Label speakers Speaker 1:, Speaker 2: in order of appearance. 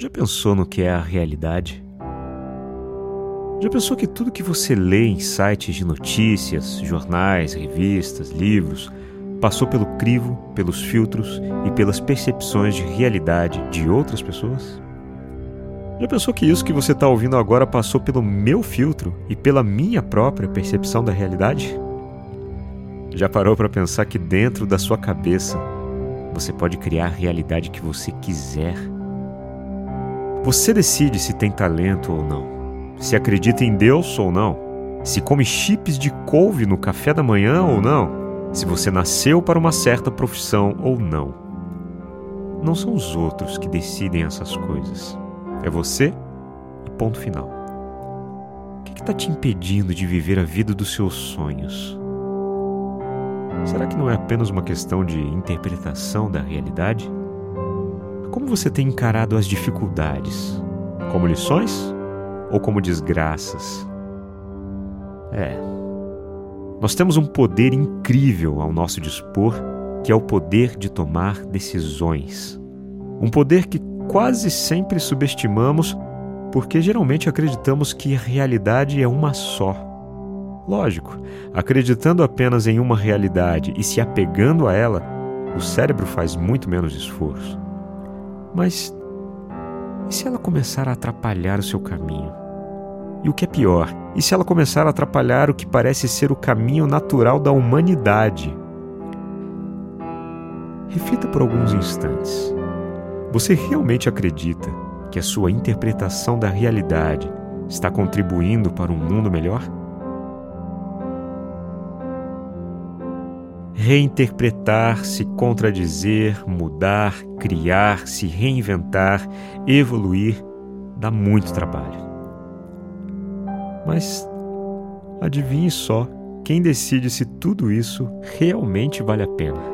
Speaker 1: Já pensou no que é a realidade? Já pensou que tudo que você lê em sites de notícias, jornais, revistas, livros, passou pelo crivo, pelos filtros e pelas percepções de realidade de outras pessoas? Já pensou que isso que você está ouvindo agora passou pelo meu filtro e pela minha própria percepção da realidade? Já parou para pensar que dentro da sua cabeça você pode criar a realidade que você quiser? Você decide se tem talento ou não, se acredita em Deus ou não, se come chips de couve no café da manhã ou não, se você nasceu para uma certa profissão ou não. Não são os outros que decidem essas coisas. É você e ponto final. O que está te impedindo de viver a vida dos seus sonhos? Será que não é apenas uma questão de interpretação da realidade? Como você tem encarado as dificuldades? Como lições ou como desgraças? É. Nós temos um poder incrível ao nosso dispor, que é o poder de tomar decisões. Um poder que quase sempre subestimamos porque geralmente acreditamos que a realidade é uma só. Lógico, acreditando apenas em uma realidade e se apegando a ela, o cérebro faz muito menos esforço. Mas e se ela começar a atrapalhar o seu caminho? E o que é pior, e se ela começar a atrapalhar o que parece ser o caminho natural da humanidade? Reflita por alguns instantes. Você realmente acredita que a sua interpretação da realidade está contribuindo para um mundo melhor? Reinterpretar, se contradizer, mudar, criar, se reinventar, evoluir, dá muito trabalho. Mas adivinhe só quem decide se tudo isso realmente vale a pena.